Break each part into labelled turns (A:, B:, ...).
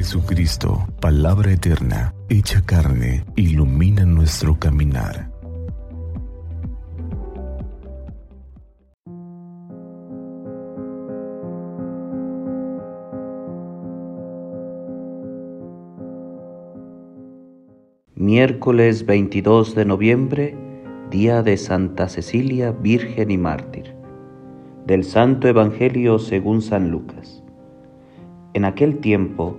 A: Jesucristo, palabra eterna, hecha carne, ilumina nuestro caminar.
B: Miércoles 22 de noviembre, día de Santa Cecilia, Virgen y Mártir. Del Santo Evangelio según San Lucas. En aquel tiempo,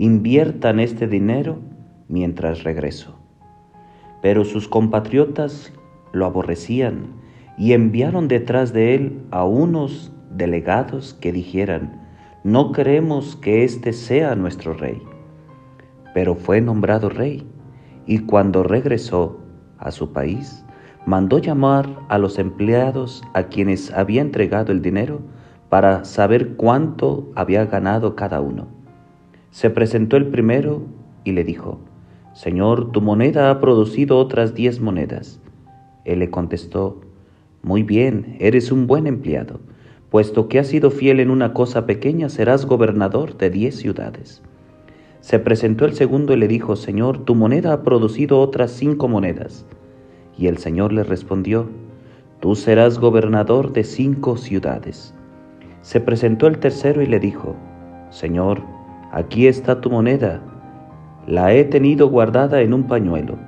B: inviertan este dinero mientras regreso. Pero sus compatriotas lo aborrecían y enviaron detrás de él a unos delegados que dijeran, no queremos que éste sea nuestro rey. Pero fue nombrado rey y cuando regresó a su país, mandó llamar a los empleados a quienes había entregado el dinero para saber cuánto había ganado cada uno. Se presentó el primero y le dijo, Señor, tu moneda ha producido otras diez monedas. Él le contestó, Muy bien, eres un buen empleado, puesto que has sido fiel en una cosa pequeña, serás gobernador de diez ciudades. Se presentó el segundo y le dijo, Señor, tu moneda ha producido otras cinco monedas. Y el Señor le respondió, Tú serás gobernador de cinco ciudades. Se presentó el tercero y le dijo, Señor, aquí está tu moneda, la he tenido guardada en un pañuelo,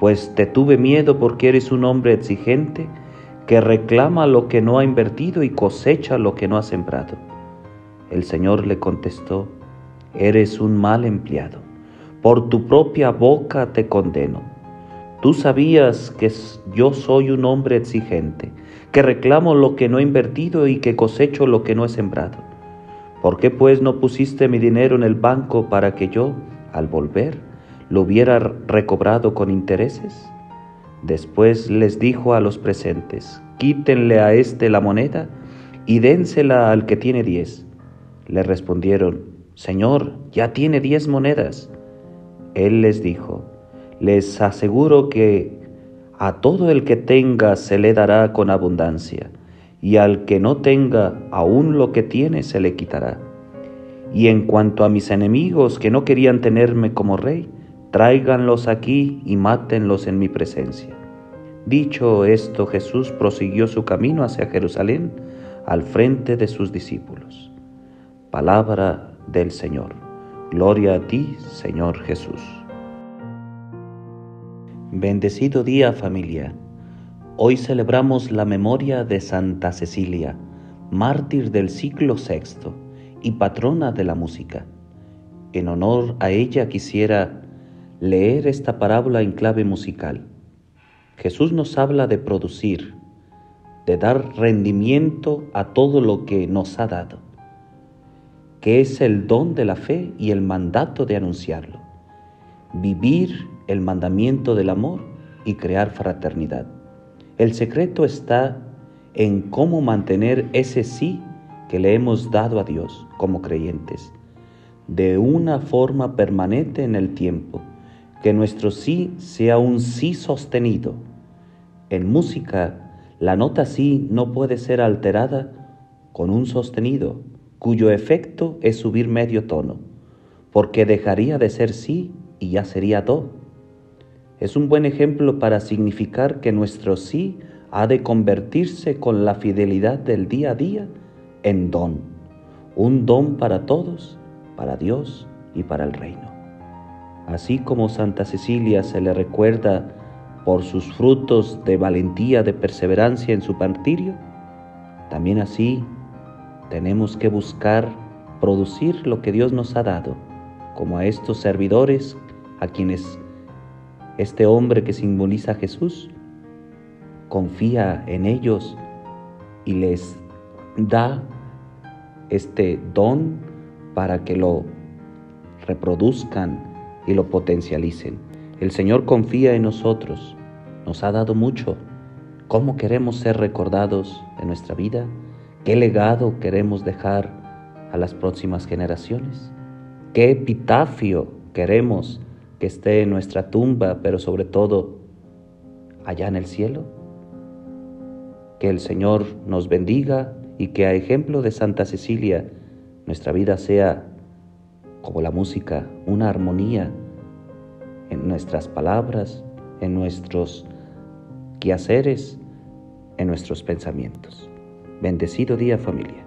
B: pues te tuve miedo porque eres un hombre exigente que reclama lo que no ha invertido y cosecha lo que no ha sembrado. El Señor le contestó, eres un mal empleado, por tu propia boca te condeno. Tú sabías que yo soy un hombre exigente, que reclamo lo que no he invertido y que cosecho lo que no he sembrado. ¿Por qué pues no pusiste mi dinero en el banco para que yo, al volver, lo hubiera recobrado con intereses? Después les dijo a los presentes, quítenle a éste la moneda y dénsela al que tiene diez. Le respondieron, Señor, ya tiene diez monedas. Él les dijo, les aseguro que a todo el que tenga se le dará con abundancia y al que no tenga aún lo que tiene se le quitará. Y en cuanto a mis enemigos que no querían tenerme como rey, tráiganlos aquí y mátenlos en mi presencia. Dicho esto, Jesús prosiguió su camino hacia Jerusalén al frente de sus discípulos. Palabra del Señor. Gloria a ti, Señor Jesús. Bendecido día familia. Hoy celebramos la memoria de Santa Cecilia, mártir del siglo VI y patrona de la música. En honor a ella quisiera leer esta parábola en clave musical. Jesús nos habla de producir, de dar rendimiento a todo lo que nos ha dado, que es el don de la fe y el mandato de anunciarlo, vivir el mandamiento del amor y crear fraternidad. El secreto está en cómo mantener ese sí que le hemos dado a Dios como creyentes, de una forma permanente en el tiempo, que nuestro sí sea un sí sostenido. En música, la nota sí no puede ser alterada con un sostenido, cuyo efecto es subir medio tono, porque dejaría de ser sí y ya sería do es un buen ejemplo para significar que nuestro sí ha de convertirse con la fidelidad del día a día en don, un don para todos, para Dios y para el reino. Así como Santa Cecilia se le recuerda por sus frutos de valentía, de perseverancia en su martirio, también así tenemos que buscar producir lo que Dios nos ha dado, como a estos servidores a quienes este hombre que simboliza a Jesús confía en ellos y les da este don para que lo reproduzcan y lo potencialicen. El Señor confía en nosotros, nos ha dado mucho. ¿Cómo queremos ser recordados en nuestra vida? ¿Qué legado queremos dejar a las próximas generaciones? ¿Qué epitafio queremos que esté en nuestra tumba, pero sobre todo allá en el cielo? Que el Señor nos bendiga y que a ejemplo de Santa Cecilia nuestra vida sea como la música, una armonía en nuestras palabras, en nuestros quehaceres, en nuestros pensamientos. Bendecido día familia.